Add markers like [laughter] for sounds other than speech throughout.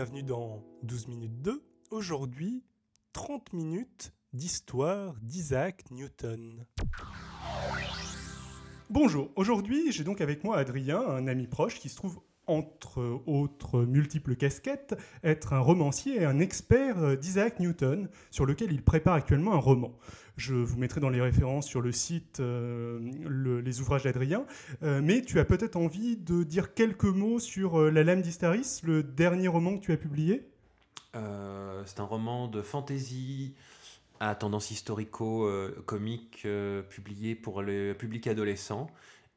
bienvenue dans 12 minutes 2. Aujourd'hui, 30 minutes d'histoire d'Isaac Newton. Bonjour, aujourd'hui j'ai donc avec moi Adrien, un ami proche qui se trouve entre autres multiples casquettes, être un romancier et un expert d'Isaac Newton, sur lequel il prépare actuellement un roman. Je vous mettrai dans les références sur le site euh, les ouvrages d'Adrien. Euh, mais tu as peut-être envie de dire quelques mots sur euh, La Lame d'Istaris, le dernier roman que tu as publié? C'est un roman de fantasy à tendance historico-comique publié pour le public adolescent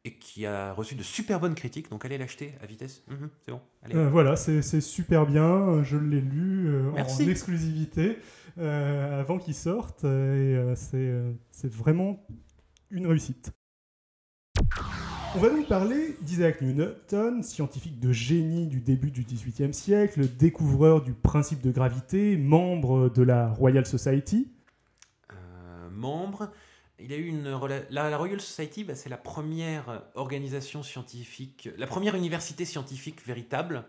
et qui a reçu de super bonnes critiques. Donc allez l'acheter à vitesse. Mhm, c'est bon. Euh, voilà, c'est super bien. Je l'ai lu euh, en exclusivité euh, avant qu'il sorte et c'est vraiment une réussite. On va donc parler d'Isaac Newton, scientifique de génie du début du XVIIIe siècle, découvreur du principe de gravité, membre de la Royal Society. membre il a eu une la, Royal Society, bah, c'est la première organisation scientifique, la première université scientifique véritable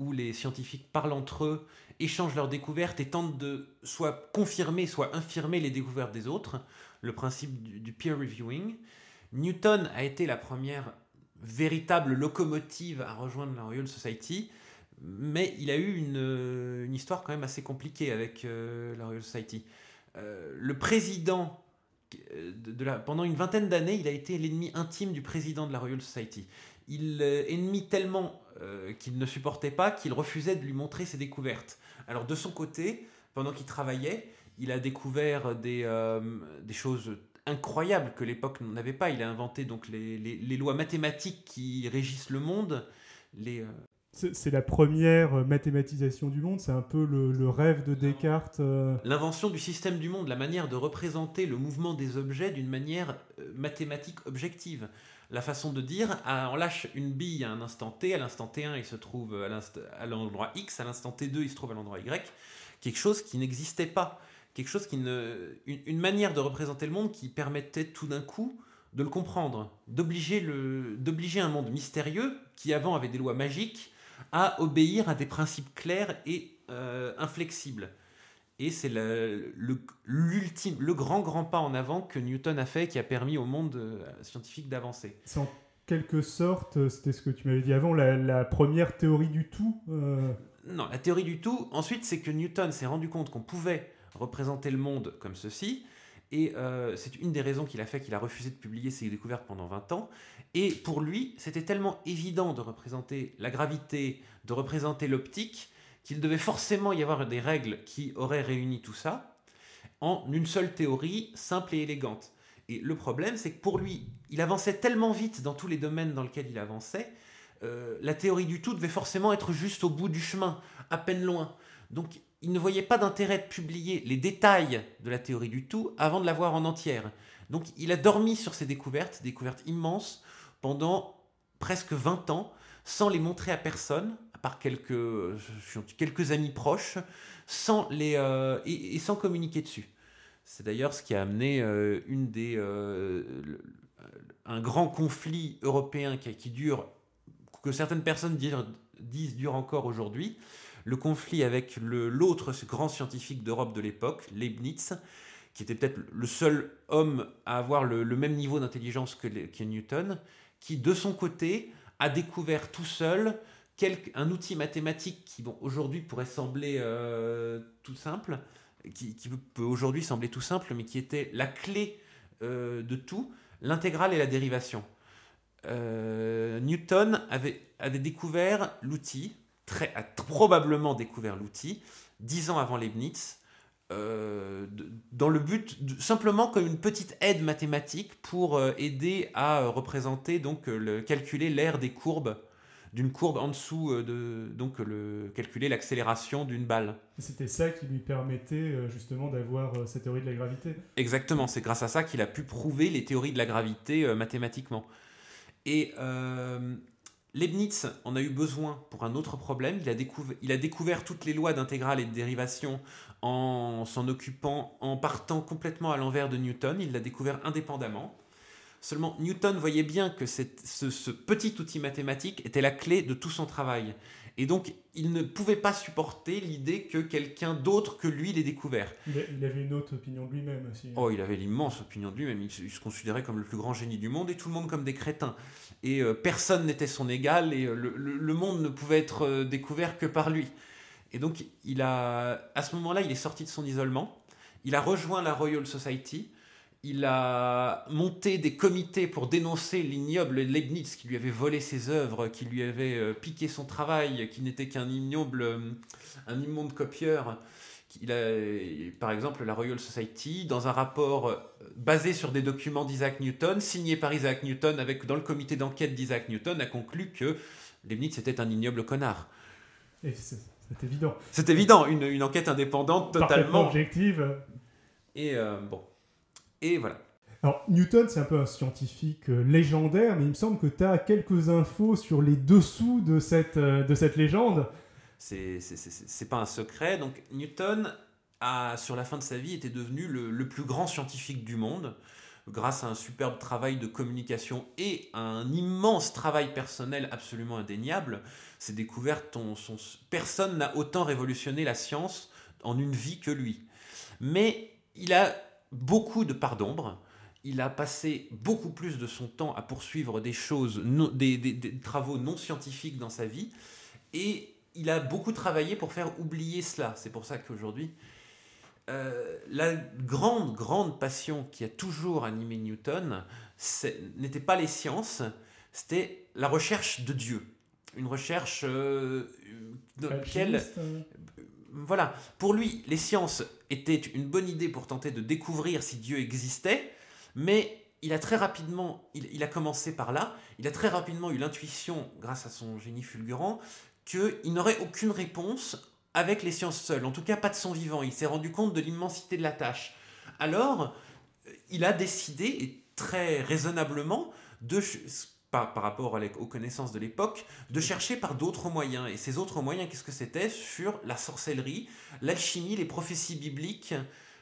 où les scientifiques parlent entre eux, échangent leurs découvertes et tentent de soit confirmer, soit infirmer les découvertes des autres. Le principe du, peer reviewing. Newton a été la première véritable locomotive à rejoindre la Royal Society, mais il a eu une, histoire quand même assez compliquée avec euh, la Royal Society. Euh, le président de, la, pendant une vingtaine d'années, il a été l'ennemi intime du président de la Royal Society. Il euh, ennemi tellement euh, qu'il ne supportait pas qu'il refusait de lui montrer ses découvertes. Alors de son côté, pendant qu'il travaillait, il a découvert des, euh, des choses incroyables que l'époque n'avait pas. Il a inventé donc les, les, les, lois mathématiques qui régissent le monde, les, c'est la première euh, mathématisation du monde, c'est un peu le, rêve de Descartes. Euh. L'invention du système du monde, la manière de représenter le mouvement des objets d'une manière euh, mathématique objective. La façon de dire, ah, on lâche une bille à un instant t, à l'instant t1 il se trouve à l'endroit x, à l'instant t2 il se trouve à l'endroit y. Quelque chose qui n'existait pas. Quelque chose qui ne, une, manière de représenter le monde qui permettait tout d'un coup de le comprendre, d'obliger un monde mystérieux qui avant avait des lois magiques à obéir à des principes clairs et euh, inflexibles. Et c'est le, l'ultime, le grand grand pas en avant que Newton a fait, qui a permis au monde euh, scientifique d'avancer. C'est en quelque sorte, euh, c'était ce que tu m'avais dit avant, la, première théorie du tout. Non, la théorie du tout. Ensuite, c'est que Newton s'est rendu compte qu'on pouvait représenter le monde comme ceci. Et c'est une des raisons qu'il a fait qu'il a refusé de publier ses découvertes pendant 20 ans. Et pour lui, c'était tellement évident de représenter la gravité, de représenter l'optique, qu'il devait forcément y avoir des règles qui auraient réuni tout ça en une seule théorie simple et élégante. Et le problème, c'est que pour lui, il avançait tellement vite dans tous les domaines dans lesquels il avançait, euh, la théorie du tout devait forcément être juste au bout du chemin, à peine loin. Donc il ne voyait pas d'intérêt de publier les détails de la théorie du tout avant de la voir en entière. Donc il a dormi sur ses découvertes, découvertes immenses, pendant presque 20 ans sans les montrer à personne, à part quelques, quelques amis proches, sans les, euh, et, sans communiquer dessus. C'est d'ailleurs ce qui a amené euh, une des, euh, un grand conflit européen qui, dure, que certaines personnes disent dure encore aujourd'hui, le conflit avec l'autre grand scientifique d'Europe de l'époque, Leibniz, qui était peut-être le seul homme à avoir le, même niveau d'intelligence que, Newton, qui, de son côté, a découvert tout seul un outil mathématique qui, bon, aujourd'hui pourrait sembler euh, tout simple, qui, peut aujourd'hui sembler tout simple, mais qui était la clé euh, de tout, l'intégrale et la dérivation. Euh, Newton avait découvert l'outil, a probablement découvert l'outil, dix ans avant Leibniz, euh, dans le but simplement comme une petite aide mathématique pour euh, aider à euh, représenter donc le, calculer l'air des courbes d'une courbe en dessous de donc le calculer l'accélération d'une balle. C'était ça qui lui permettait justement d'avoir cette théorie de la gravité. Exactement, c'est grâce à ça qu'il a pu prouver les théories de la gravité mathématiquement. Et Leibniz en a eu besoin pour un autre problème. Il a, découvert, il a découvert toutes les lois d'intégrale et de dérivation en s'en occupant, en partant complètement à l'envers de Newton. Il l'a découvert indépendamment. Seulement, Newton voyait bien que ce, petit outil mathématique était la clé de tout son travail. Et donc, il ne pouvait pas supporter l'idée que quelqu'un d'autre que lui l'ait découvert. Il, avait une autre opinion de lui-même aussi. Oh, il avait l'immense opinion de lui-même. Il, se considérait comme le plus grand génie du monde et tout le monde comme des crétins. Et euh, personne n'était son égal et euh, le, monde ne pouvait être euh, découvert que par lui. Et donc, il a, à ce moment-là, il est sorti de son isolement. Il a rejoint la Royal Society il a monté des comités pour dénoncer l'ignoble Leibniz qui lui avait volé ses œuvres, qui lui avait piqué son travail, qui n'était qu'un ignoble, un immonde copieur. Il a, par exemple, la Royal Society, dans un rapport euh, basé sur des documents d'Isaac Newton, signé par Isaac Newton, avec dans le comité d'enquête d'Isaac Newton, a conclu que Leibniz était un ignoble connard. c'est évident. C'est évident, une, enquête indépendante, totalement objective. Et bon. Et voilà. Alors, Newton, c'est un peu un scientifique euh, légendaire, mais il me semble que tu as quelques infos sur les dessous de cette, euh, de cette légende. C'est pas un secret. Donc, Newton, a, sur la fin de sa vie, était devenu le, plus grand scientifique du monde, grâce à un superbe travail de communication et un immense travail personnel absolument indéniable. Ses découvertes, son, personne n'a autant révolutionné la science en une vie que lui. Mais il a beaucoup de parts d'ombre. Il a passé beaucoup plus de son temps à poursuivre des choses, des, travaux non scientifiques dans sa vie. Et il a beaucoup travaillé pour faire oublier cela. C'est pour ça qu'aujourd'hui, euh, la grande, grande passion qui a toujours animé Newton n'était pas les sciences, c'était la recherche de Dieu. Une recherche euh, dans laquelle voilà, pour lui, les sciences étaient une bonne idée pour tenter de découvrir si Dieu existait, mais il a très rapidement, il, a commencé par là, il a très rapidement eu l'intuition, grâce à son génie fulgurant, qu'il n'aurait aucune réponse avec les sciences seules, en tout cas pas de son vivant. Il s'est rendu compte de l'immensité de la tâche. Alors, il a décidé, et très raisonnablement, de par, rapport aux connaissances de l'époque, de chercher par d'autres moyens. Et ces autres moyens, qu'est-ce que c'était? Sur la sorcellerie, l'alchimie, les prophéties bibliques,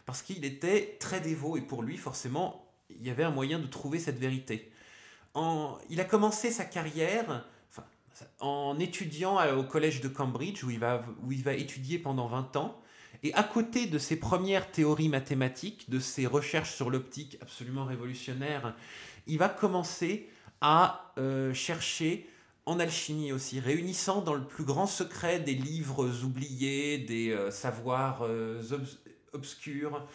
parce qu'il était très dévot et pour lui, forcément, il y avait un moyen de trouver cette vérité. En, il a commencé sa carrière en étudiant au collège de Cambridge, où il, va, où étudier pendant 20 ans. Et à côté de ses premières théories mathématiques, de ses recherches sur l'optique absolument révolutionnaires, il va commencer à euh, chercher en alchimie aussi, réunissant dans le plus grand secret des livres oubliés, des euh, savoirs euh, obscurs,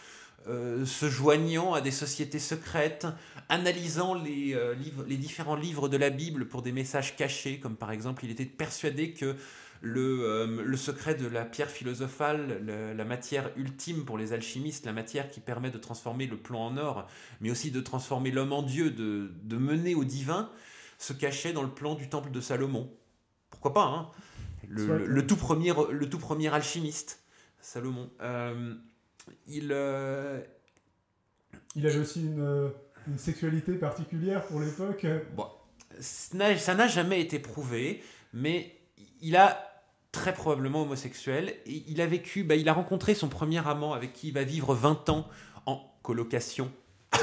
se joignant à des sociétés secrètes, analysant les, livres, les différents livres de la Bible pour des messages cachés, comme par exemple il était persuadé que le, le secret de la pierre philosophale, la matière ultime pour les alchimistes, la matière qui permet de transformer le plomb en or, mais aussi de transformer l'homme en Dieu, de, de, mener au divin, se cachait dans le plan du temple de Salomon. Pourquoi pas, hein? Le, le, tout premier, le tout premier alchimiste, Salomon. Euh, il, euh, il avait aussi une, une sexualité particulière pour l'époque. Bon, ça n'a jamais été prouvé, mais il a très probablement homosexuel. Et il a vécu, bah, il a rencontré son premier amant avec qui il va vivre 20 ans en colocation [coughs]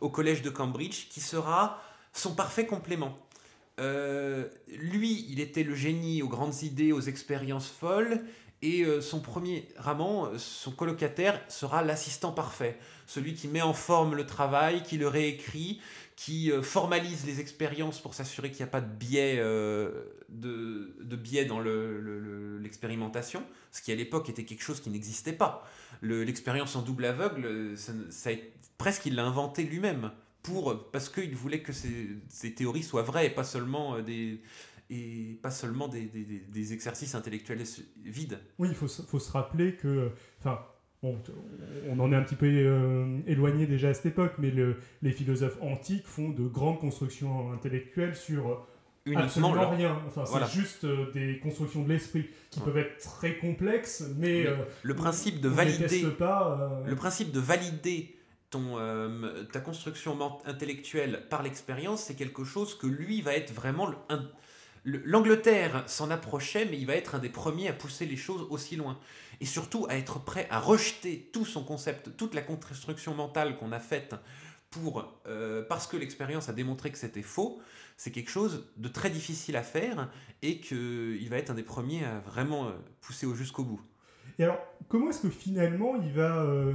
au collège de Cambridge, qui sera son parfait complément. Euh, lui, il était le génie aux grandes idées, aux expériences folles, et euh, son premier amant, son colocataire, sera l'assistant parfait, celui qui met en forme le travail, qui le réécrit, qui euh, formalise les expériences pour s'assurer qu'il n'y a pas de biais, euh, de, biais dans l'expérimentation, ce qui à l'époque était quelque chose qui n'existait pas. L'expérience en double aveugle, ça, presque il l'a inventé lui-même, pour, parce qu'il voulait que ces, théories soient vraies et pas seulement euh, des, et pas seulement des, des, des, exercices intellectuels vides. Oui, il faut, faut, se rappeler que, enfin, Bon, on en est un petit peu euh, éloigné déjà à cette époque, mais les philosophes antiques font de grandes constructions intellectuelles sur absolument rien. Enfin, c'est juste euh, des constructions de l'esprit qui peuvent être très complexes, mais le, euh, principe de valider, pas, le principe de valider ton, ta construction intellectuelle par l'expérience, c'est quelque chose que lui va être vraiment L'Angleterre s'en approchait, mais il va être un des premiers à pousser les choses aussi loin et surtout à être prêt à rejeter tout son concept, toute la construction mentale qu'on a faite pour, euh, parce que l'expérience a démontré que c'était faux, c'est quelque chose de très difficile à faire et qu'il va être un des premiers à vraiment euh, pousser au jusqu'au bout. Et alors, comment est-ce que finalement il va euh,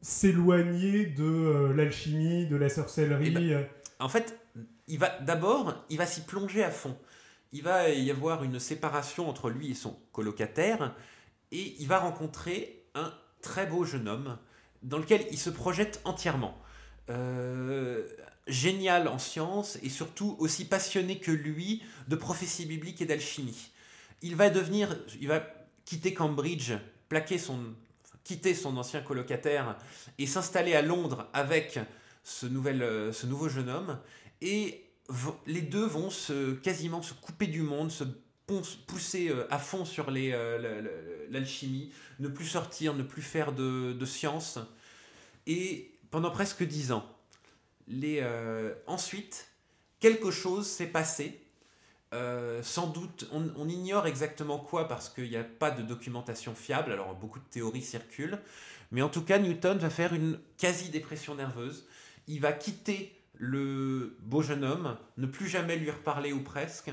s'éloigner de l'alchimie, de la sorcellerie eh ben, En fait, il va d'abord, il va s'y plonger à fond. Il va y avoir une séparation entre lui et son colocataire et il va rencontrer un très beau jeune homme dans lequel il se projette entièrement. Euh, génial en sciences et surtout aussi passionné que lui de prophétie biblique et d'alchimie. Il va devenir, il va quitter Cambridge, plaquer son, quitter son ancien colocataire et s'installer à Londres avec ce, nouvel, euh, ce nouveau jeune homme. Et les deux vont se, quasiment se couper du monde, se pousser euh, à fond sur l'alchimie, ne plus sortir, ne plus faire de, de sciences. Et pendant presque dix ans. Les, euh, ensuite, quelque chose s'est passé. Euh, sans doute, on, ignore exactement quoi parce qu'il n'y a pas de documentation fiable, alors beaucoup de théories circulent, mais en tout cas, Newton va faire une quasi-dépression nerveuse. Il va quitter le beau jeune homme, ne plus jamais lui reparler ou presque,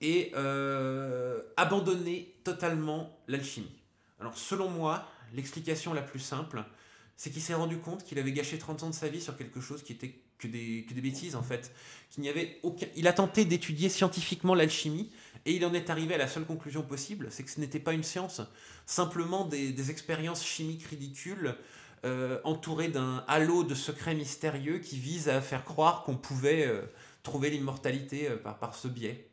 et euh, abandonner totalement l'alchimie. Alors selon moi, l'explication la plus simple, c'est qu'il s'est rendu compte qu'il avait gâché 30 ans de sa vie sur quelque chose qui était que des, bêtises en fait. Il a tenté d'étudier scientifiquement l'alchimie et il en est arrivé à la seule conclusion possible, c'est que ce n'était pas une science, simplement des, expériences chimiques ridicules euh, entourées d'un halo de secrets mystérieux qui vise à faire croire qu'on pouvait euh, trouver l'immortalité euh, par, par ce biais.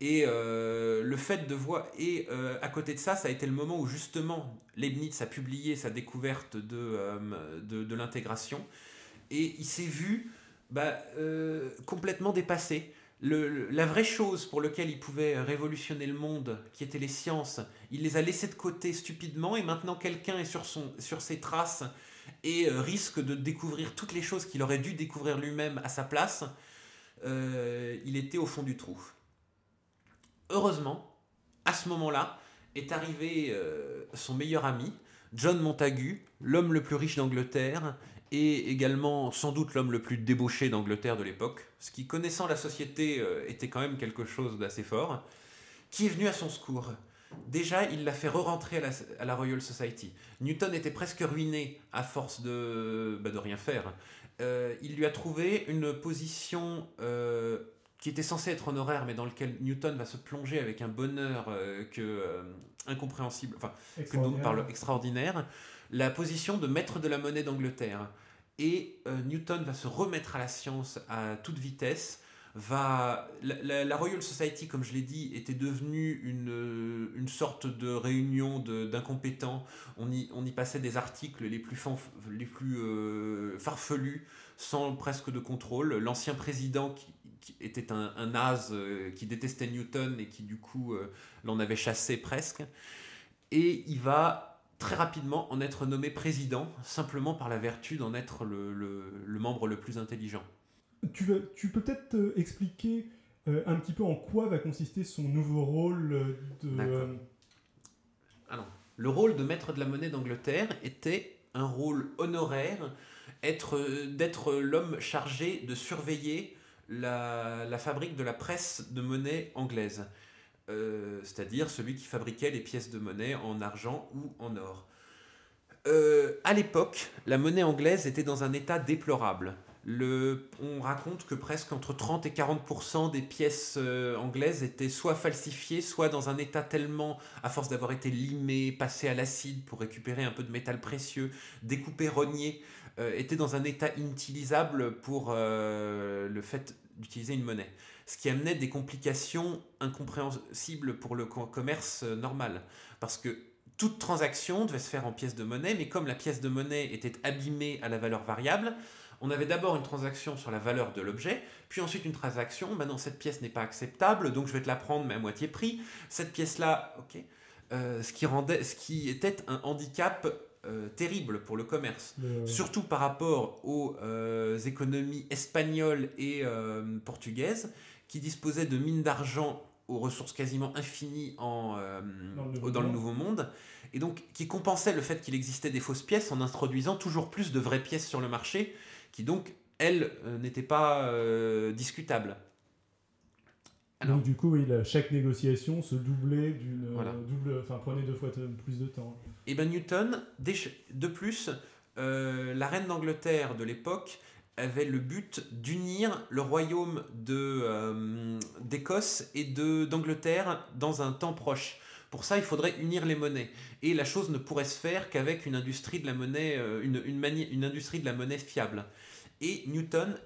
Et le fait de voir. Et à côté de ça, ça a été le moment où justement Leibniz a publié sa découverte de, euh, de, l'intégration. Et il s'est vu bah, complètement dépassé. La vraie chose pour laquelle il pouvait révolutionner le monde, qui était les sciences, il les a laissées de côté stupidement. Et maintenant, quelqu'un est sur, ses traces et risque de découvrir toutes les choses qu'il aurait dû découvrir lui-même à sa place. il était au fond du trou heureusement, à ce moment-là, est arrivé euh, son meilleur ami, John Montagu, l'homme le plus riche d'Angleterre et également sans doute l'homme le plus débauché d'Angleterre de l'époque, ce qui, connaissant la société, euh, était quand même quelque chose d'assez fort, qui est venu à son secours. Déjà, il l'a fait re-rentrer à la, Royal Society. Newton était presque ruiné à force de, bah, de rien faire. Euh, il lui a trouvé une position qui était censé être honoraire, mais dans lequel Newton va se plonger avec un bonheur euh, que, euh, incompréhensible, enfin, que nous parle extraordinaire, la position de maître de la monnaie d'Angleterre. Et euh, Newton va se remettre à la science à toute vitesse. Va, la, Royal Society, comme je l'ai dit, était devenue une, une sorte de réunion d'incompétents. On y, on y passait des articles les plus, plus farfelus, sans presque de contrôle. L'ancien président qui, était un, un naze euh, qui détestait Newton et qui du coup euh, l'en avait chassé presque. Et il va très rapidement en être nommé président, simplement par la vertu d'en être le, le, membre le plus intelligent. Tu, veux, tu peux peut-être euh, expliquer un petit peu en quoi va consister son nouveau rôle de... Alors, le rôle de maître de la monnaie d'Angleterre était un rôle honoraire, d'être l'homme chargé de surveiller la, fabrique de la presse de monnaie anglaise, euh, c'est-à-dire celui qui fabriquait les pièces de monnaie en argent ou en or. Euh, à l'époque, la monnaie anglaise était dans un état déplorable. Le, on raconte que presque entre 30 et 40% des pièces euh, anglaises étaient soit falsifiées, soit dans un état tellement, à force d'avoir été limées, passées à l'acide pour récupérer un peu de métal précieux, découpées, rognées, était dans un état inutilisable pour le fait d'utiliser une monnaie. Ce qui amenait des complications incompréhensibles pour le commerce euh, normal. Parce que toute transaction devait se faire en pièces de monnaie, mais comme la pièce de monnaie était abîmée à la valeur variable, on avait d'abord une transaction sur la valeur de l'objet, puis ensuite une transaction, maintenant cette pièce n'est pas acceptable, donc je vais te la prendre mais à moitié prix. Cette pièce-là, ok. ce, qui rendait, ce qui était un handicap euh, terrible pour le commerce, surtout par rapport aux euh, économies espagnoles et euh, portugaises qui disposaient de mines d'argent aux ressources quasiment infinies en, euh, Dans le Nouveau dans le Monde. Nouveau Monde, et donc qui compensait le fait qu'il existait des fausses pièces en introduisant toujours plus de vraies pièces sur le marché, qui donc, elles, euh, n'étaient pas euh, discutables. Alors- Donc du coup, oui, chaque négociation se doublait d'une Voilà. double, enfin prenait deux fois plus de temps. Et ben Newton, de plus, la reine d'Angleterre de l'époque avait le but d'unir le royaume euh, d'Écosse et d'Angleterre dans un temps proche. Pour ça, il faudrait unir les monnaies. Et la chose ne pourrait se faire qu'avec une industrie de la monnaie, euh, une, une, industrie de la monnaie fiable. Et Newton,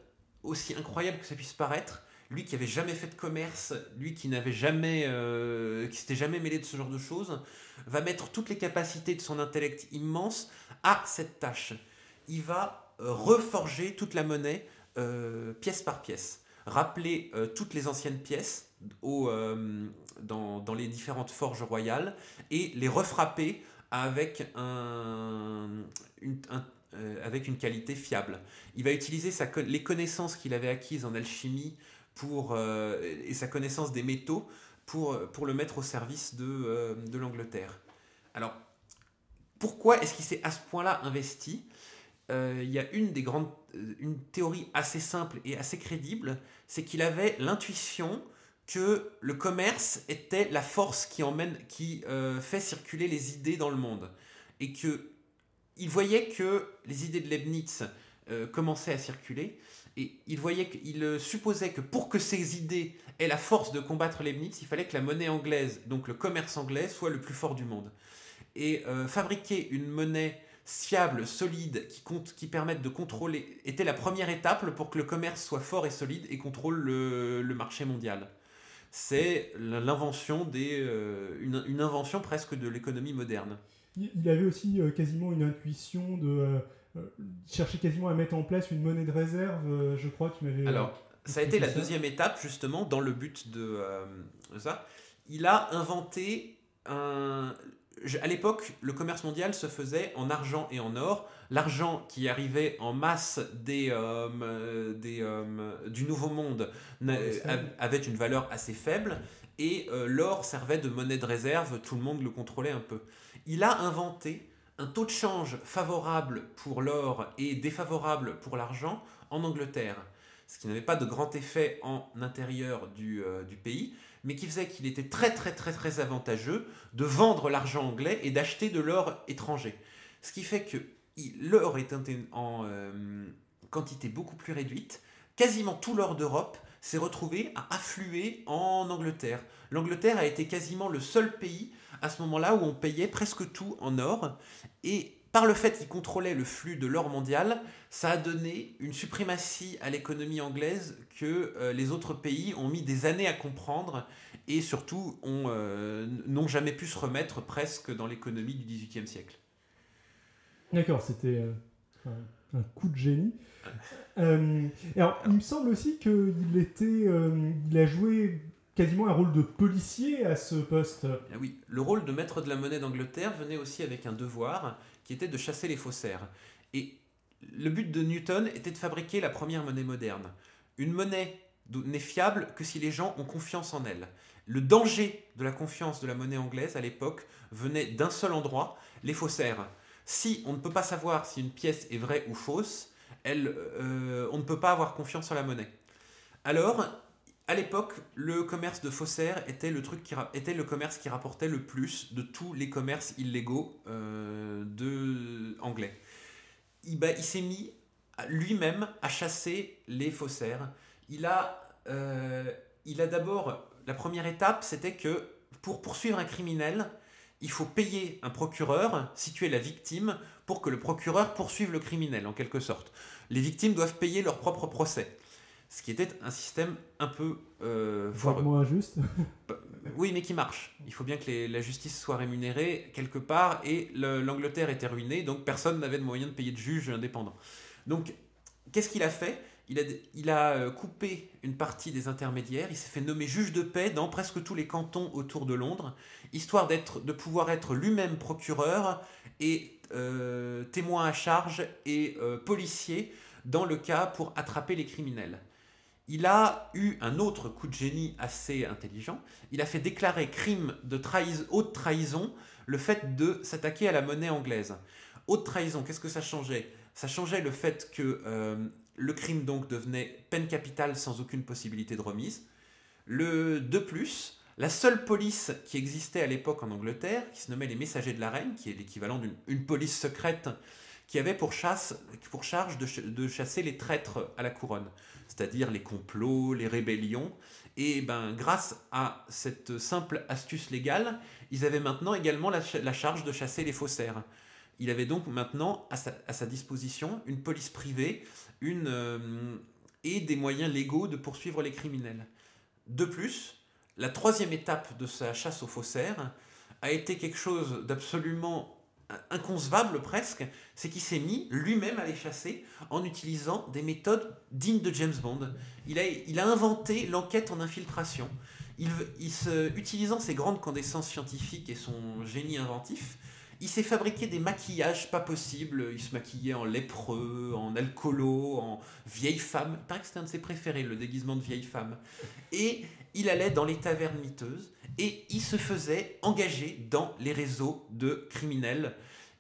aussi incroyable que ça puisse paraître, lui qui avait jamais fait de commerce, lui qui n'avait jamais, euh, qui s'était jamais mêlé de ce genre de choses, va mettre toutes les capacités de son intellect immense à cette tâche. Il va reforger toute la monnaie euh, pièce par pièce, rappeler euh, toutes les anciennes pièces au, euh, dans, dans les différentes forges royales et les refrapper avec, un, une, un- euh, avec une qualité fiable. Il va utiliser les connaissances qu'il avait acquises en alchimie pour, euh, et sa connaissance des métaux pour, pour le mettre au service de, euh, de l'Angleterre. Alors, pourquoi est-ce qu'il s'est à ce point-là investi? Euh, Il y a une des grandes, euh, une théorie assez simple et assez crédible, c'est qu'il avait l'intuition que le commerce était la force qui emmène, qui euh, fait circuler les idées dans le monde, et que il voyait que les idées de Leibniz euh, commençaient à circuler, et il voyait euh, supposait que pour que ces idées aient la force de combattre Leibniz, il fallait que la monnaie anglaise, donc le commerce anglais, soit le plus fort du monde. Et euh, fabriquer une monnaie fiable, solide, qui, compte, qui permette de contrôler, était la première étape pour que le commerce soit fort et solide et contrôle le, le marché mondial. C'est l'invention des, euh, une, une invention presque de l'économie moderne. Il avait aussi euh, quasiment une intuition de euh, euh, chercher quasiment à mettre en place une monnaie de réserve, je crois, tu m'avais... Alors, ça a été la deuxième étape, justement, dans le but de, de ça. Il a inventé un. Je- À l'époque, le commerce mondial se faisait en argent et en or. L'argent qui arrivait en masse des, euh, euh, des, euh, du Nouveau Monde avait une valeur assez faible et euh, l'or servait de monnaie de réserve, tout le monde le contrôlait un peu. Il a inventé un taux de change favorable pour l'or et défavorable pour l'argent en Angleterre ce qui n'avait pas de grand effet en intérieur du, du pays, mais qui faisait qu'il était très très très très avantageux de vendre l'argent anglais et d'acheter de l'or étranger. Ce qui fait que l'or est en, en, euh, quantité beaucoup plus réduite. Quasiment tout l'or d'Europe s'est retrouvé à affluer en Angleterre. L'Angleterre a été quasiment le seul pays à ce moment-là où on payait presque tout en or. Et par le fait qu'il contrôlait le flux de l'or mondial, ça a donné une suprématie à l'économie anglaise que euh, les autres pays ont mis des années à comprendre et surtout euh, n'ont jamais pu se remettre presque dans l'économie du XVIIIe siècle. D'accord, c'était euh, un, un coup de génie. Alors, il me semble aussi qu'il était, il a joué quasiment un rôle de policier à ce poste. Ah oui, le rôle de maître de la monnaie d'Angleterre venait aussi avec un devoir qui était de chasser les faussaires. Et le but de Newton était de fabriquer la première monnaie moderne. Une monnaie n'est fiable que si les gens ont confiance en elle. Le danger de la confiance de la monnaie anglaise à l'époque venait d'un seul endroit, les faussaires. Si on ne peut pas savoir si une pièce est vraie ou fausse, elle, euh, on ne peut pas avoir confiance en la monnaie. Alors, à l'époque, le commerce de faussaires était le, commerce qui rapportait le plus de tous les commerces illégaux euh, de anglais. Il, bah, s'est mis lui-même à chasser les faussaires. Il a, euh, il a d'abord la première étape, c'était que pour poursuivre un criminel, il faut payer un procureur, si tu es la victime, pour que le procureur poursuive le criminel, en quelque sorte. Les victimes doivent payer leur propre procès. Ce qui était un système un peu euh, foireux. Vaguement injuste. [laughs] Oui, mais qui marche. Il faut bien que les- la justice soit rémunérée quelque part, et le- l'Angleterre était ruinée, donc personne n'avait de moyen de payer de juge indépendant. Donc, qu'est-ce qu'il a fait? Il a, il a euh, coupé une partie des intermédiaires, il s'est fait nommer juge de paix dans presque tous les cantons autour de Londres, histoire de pouvoir être lui-même procureur et euh, témoin à charge et euh, policier dans le cas pour attraper les criminels. Il a eu un autre coup de génie assez intelligent. Il a fait déclarer crime de trahison, haute trahison le fait de s'attaquer à la monnaie anglaise. Haute trahison, qu'est-ce que ça changeait? Ça changeait le fait que euh, le crime donc devenait peine capitale sans aucune possibilité de remise. De plus, la seule police qui existait à l'époque en Angleterre, qui se nommait les Messagers de la Reine, qui est l'équivalent d'une police secrète, qui avait pour, chasse, pour charge de, chasser les traîtres à la couronne, c'est-à-dire les complots, les rébellions. Et ben, grâce à cette simple astuce légale, ils avaient maintenant également la, charge de chasser les faussaires. Il avait donc maintenant à sa, disposition une police privée une, euh, et des moyens légaux de poursuivre les criminels. De plus, la troisième étape de sa chasse aux faussaires a été quelque chose d'absolument inconcevable presque, c'est qu'il s'est mis lui-même à les chasser en utilisant des méthodes dignes de James Bond. Il a, inventé l'enquête en infiltration. Il, utilisant ses grandes connaissances scientifiques et son génie inventif, il s'est fabriqué des maquillages pas possibles. Il se maquillait en lépreux, en alcoolo, en vieille femme. Que c'était un de ses préférés, le déguisement de vieille femme. Et il allait dans les tavernes miteuses et il se faisait engager dans les réseaux de criminels.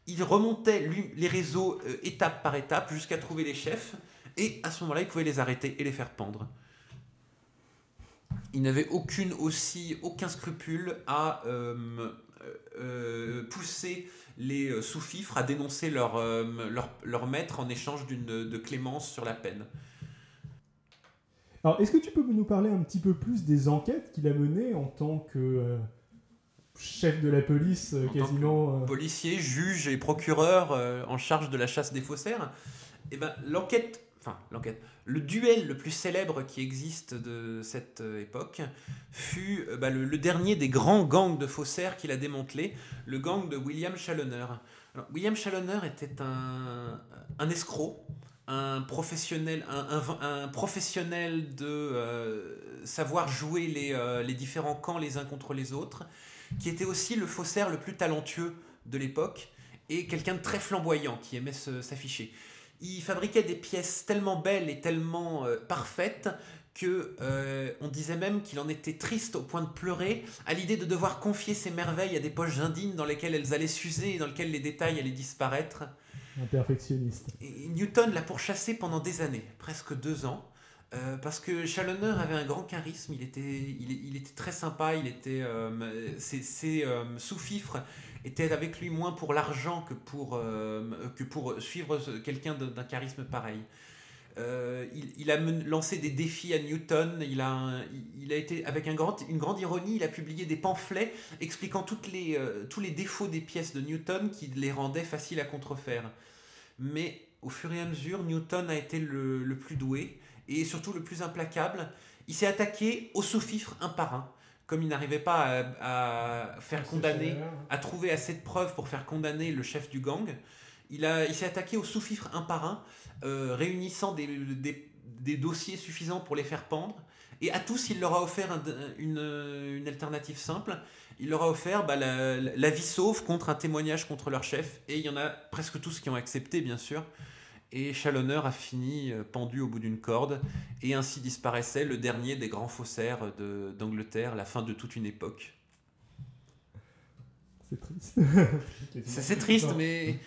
Il remontait les réseaux euh, étape par étape jusqu'à trouver les chefs et à ce moment-là, il pouvait les arrêter et les faire pendre. Il n'avait aussi aucun scrupule à euh, euh, pousser les sous-fifres à dénoncer leur, maître en échange de clémence sur la peine. Alors, est-ce que tu peux nous parler un petit peu plus des enquêtes qu'il a menées en tant que euh, chef de la police, euh, quasiment euh, Policier, juge et procureur en charge de la chasse des faussaires Eh ben, l'enquête, enfin, l'enquête, le duel le plus célèbre qui existe de cette époque fut bah, le, dernier des grands gangs de faussaires qu'il a démantelé, le gang de William Challoner. William Challoner était un, un escroc un professionnel, un, professionnel de euh, savoir jouer les, euh, les, différents camps les uns contre les autres, qui était aussi le faussaire le plus talentueux de l'époque et quelqu'un de très flamboyant qui aimait s'afficher. Il fabriquait des pièces tellement belles et tellement euh, parfaites que on disait même qu'il en était triste au point de pleurer à l'idée de devoir confier ses merveilles à des poches indignes dans lesquelles elles allaient s'user et dans lesquelles les détails allaient disparaître. Un perfectionniste. Newton l'a pourchassé pendant des années, presque deux ans. Euh, parce que Challoner avait un grand charisme, il était, il, était très sympa, il était, euh, ses, euh, sous-fifres étaient avec lui moins pour l'argent que que pour suivre quelqu'un d'un charisme pareil. Il, a lancé des défis à Newton, il a, il a été, avec un grand, une grande ironie, il a publié des pamphlets expliquant toutes les, tous les défauts des pièces de Newton qui les rendaient faciles à contrefaire mais au fur et à mesure, Newton a été le, plus doué et surtout le plus implacable. Il s'est attaqué aux sous-fifres un par un. Comme il n'arrivait pas à, faire condamner, à trouver assez de preuves pour faire condamner le chef du gang, il, s'est attaqué aux sous-fifres un par un, euh, réunissant des, dossiers suffisants pour les faire pendre. Et à tous, il leur a offert une, alternative simple il leur a offert bah, la, vie sauve contre un témoignage contre leur chef. Et il y en a presque tous qui ont accepté, bien sûr. Et Challoner a fini euh, pendu au bout d'une corde. Et ainsi disparaissait le dernier des grands faussaires d'Angleterre, la fin de toute une époque. C'est triste. c'est triste, mais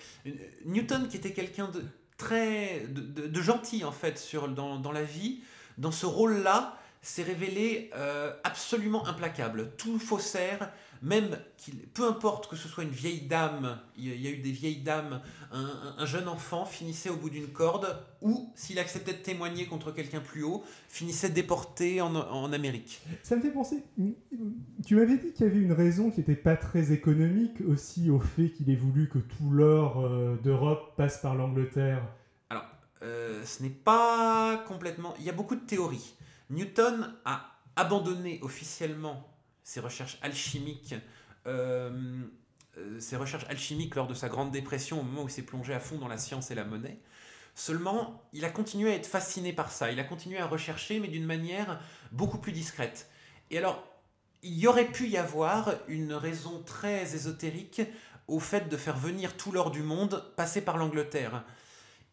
Newton, qui était quelqu'un de très de, gentil en fait sur, dans, dans la vie, dans ce rôle-là, s'est révélé euh, absolument implacable. Tout faussaire, même qu'il, peu importe que ce soit une vieille dame, il y a eu des vieilles dames, un, jeune enfant finissait au bout d'une corde, ou s'il acceptait de témoigner contre quelqu'un plus haut, finissait déporté en, en, Amérique. Ça me fait penser, tu m'avais dit qu'il y avait une raison qui n'était pas très économique aussi au fait qu'il ait voulu que tout l'or euh, d'Europe passe par l'Angleterre. Alors, euh, ce n'est pas complètement... Il y a beaucoup de théories. Newton a abandonné officiellement ses recherches alchimiques, euh, euh, ses recherches alchimiques lors de sa Grande Dépression, au moment où il s'est plongé à fond dans la science et la monnaie. Seulement, il a continué à être fasciné par ça, il a continué à rechercher, mais d'une manière beaucoup plus discrète. Et alors, il y aurait pu y avoir une raison très ésotérique au fait de faire venir tout l'or du monde passer par l'Angleterre.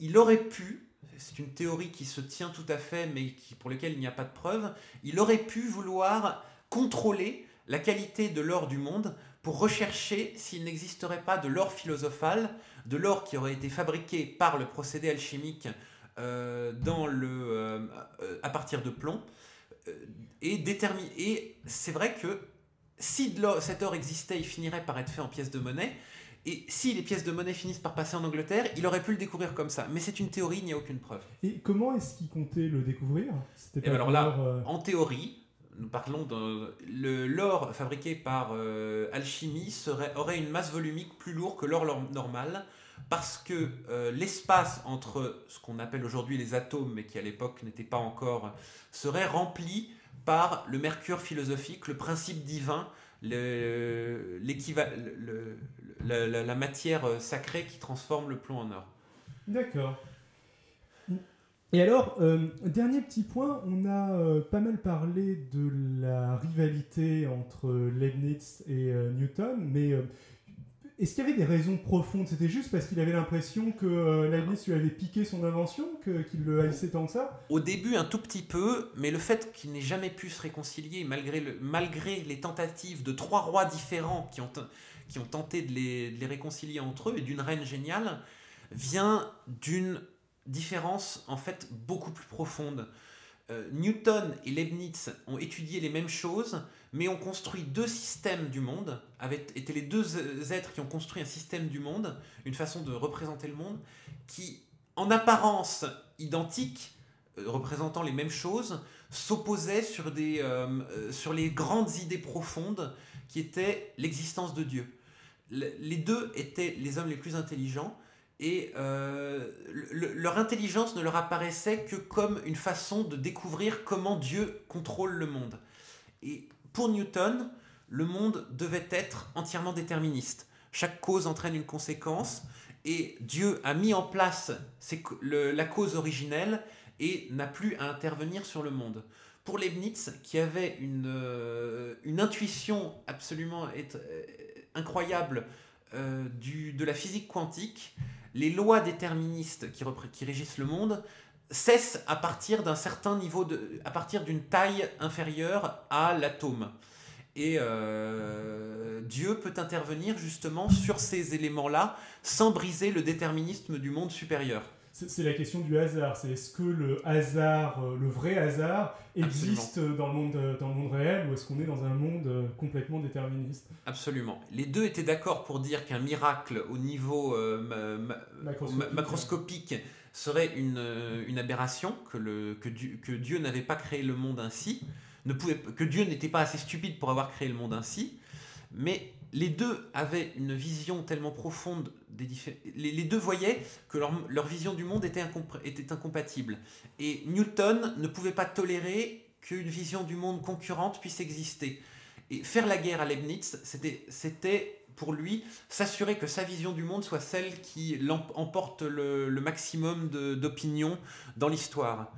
Il aurait pu c'est une théorie qui se tient tout à fait, mais qui, pour laquelle il n'y a pas de preuve, il aurait pu vouloir contrôler la qualité de l'or du monde pour rechercher s'il n'existerait pas de l'or philosophal, de l'or qui aurait été fabriqué par le procédé alchimique euh, dans le, euh, à partir de plomb. Euh, et, et c'est vrai que si cet or existait, il finirait par être fait en pièces de monnaie. Et si les pièces de monnaie finissent par passer en Angleterre, il aurait pu le découvrir comme ça. Mais c'est une théorie, il n'y a aucune preuve. Et comment est-ce qu'il comptait le découvrir? Et ben alors là, en théorie, nous parlons de l'or fabriqué par euh, alchimie serait, aurait une masse volumique plus lourde que l'or normal parce que euh, l'espace entre ce qu'on appelle aujourd'hui les atomes mais qui à l'époque n'était pas encore serait rempli par le mercure philosophique, le principe divin, le, la matière sacrée qui transforme le plomb en or. D'accord. Et alors, euh, dernier petit point, on a euh, pas mal parlé de la rivalité entre Leibniz et euh, Newton, mais est-ce qu'il y avait des raisons profondes? C'était juste parce qu'il avait l'impression que Leibniz lui avait piqué son invention, qu'il le haïssait tant que ça? Au début, un tout petit peu, mais le fait qu'il n'ait jamais pu se réconcilier, malgré, malgré les tentatives de trois rois différents qui ont, qui ont tenté de les, de les réconcilier entre eux et d'une reine géniale, vient d'une différence en fait beaucoup plus profonde. Euh, Newton et Leibniz ont étudié les mêmes choses, mais ont construit deux systèmes du monde, avaient été les deux êtres qui ont construit un système du monde, une façon de représenter le monde, qui, en apparence identique, euh, représentant les mêmes choses, s'opposaient sur, euh, sur les grandes idées profondes qui étaient l'existence de Dieu. les deux étaient les hommes les plus intelligents, et euh, leur intelligence ne leur apparaissait que comme une façon de découvrir comment Dieu contrôle le monde. Et pour Newton, le monde devait être entièrement déterministe. Chaque cause entraîne une conséquence, et Dieu a mis en place la cause originelle et n'a plus à intervenir sur le monde. Pour Leibniz, qui avait une, euh, une intuition absolument euh, incroyable du, de la physique quantique, les lois déterministes qui, régissent le monde cessent à partir d'un certain niveau de, partir d'une taille inférieure à l'atome. Et euh, Dieu peut intervenir justement sur ces éléments-là sans briser le déterminisme du monde supérieur. C'est la question du hasard. C'est est-ce que le hasard, euh, le vrai hasard, existe dans le, monde, euh, dans le monde réel ou est-ce qu'on est dans un monde euh, complètement déterministe? Absolument. Les deux étaient d'accord pour dire qu'un miracle au niveau macroscopique, serait une, une aberration, que, le, que, que Dieu n'avait pas créé le monde ainsi, ne pouvait, que Dieu n'était pas assez stupide pour avoir créé le monde ainsi. Mais les deux avaient une vision tellement profonde des les, les, deux voyaient que leur, vision du monde était, était, incompatible. Et Newton ne pouvait pas tolérer qu'une vision du monde concurrente puisse exister. Et faire la guerre à Leibniz, c'était pour lui s'assurer que sa vision du monde soit celle qui emporte le, le maximum d'opinion dans l'histoire.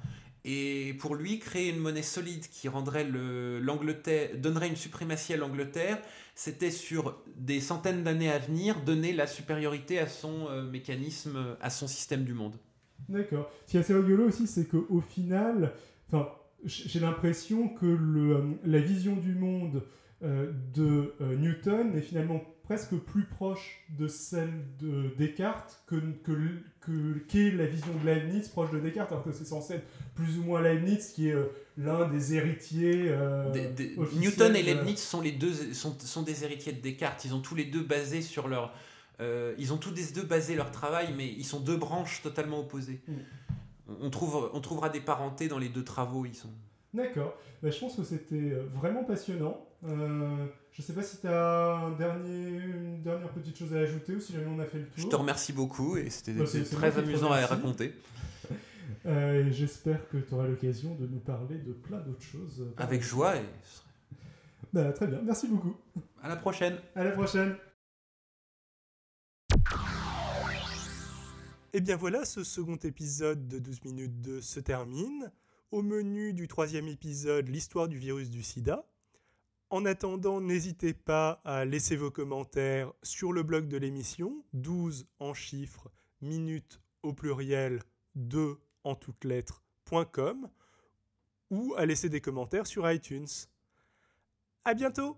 Et pour lui, créer une monnaie solide qui rendrait l'Angleterre, donnerait une suprématie à l'Angleterre, c'était sur des centaines d'années à venir donner la supériorité à son euh, mécanisme, à son système du monde. D'accord. Ce qui est assez rigolo aussi, c'est qu'au final, j'ai l'impression que euh, la vision du monde euh, de Newton est finalement presque plus proche de celle de Descartes que, que, qu'est la vision de Leibniz proche de Descartes, alors que c'est censé être plus ou moins Leibniz qui est euh, l'un des héritiers. Euh, Newton et Leibniz sont, les deux, sont, sont, des héritiers de Descartes. Ils ont tous les deux basé sur leur. Euh, ils ont tous les deux basé leur travail, mais ils sont deux branches totalement opposées. Mm. On, trouve, on trouvera des parentés dans les deux travaux. Ils sont. D'accord. Bah, je pense que c'était vraiment passionnant. Euh, je ne sais pas si tu as un dernier, une dernière petite chose à ajouter ou si jamais on a fait le tour. Je te remercie beaucoup et c'était bah, très amusant à raconter. [laughs] Euh, J'espère que tu auras l'occasion de nous parler de plein d'autres choses. Avec joie. Et... Bah, très bien, merci beaucoup. À la prochaine. À la prochaine. Et eh bien voilà, ce second épisode de 12 minutes 2 se termine. Au menu du troisième épisode, l'histoire du virus du sida. En attendant, n'hésitez pas à laisser vos commentaires sur le blog de l'émission, 12 en chiffres, minutes au pluriel, 2 en toutes lettres.com ou à laisser des commentaires sur iTunes. À bientôt!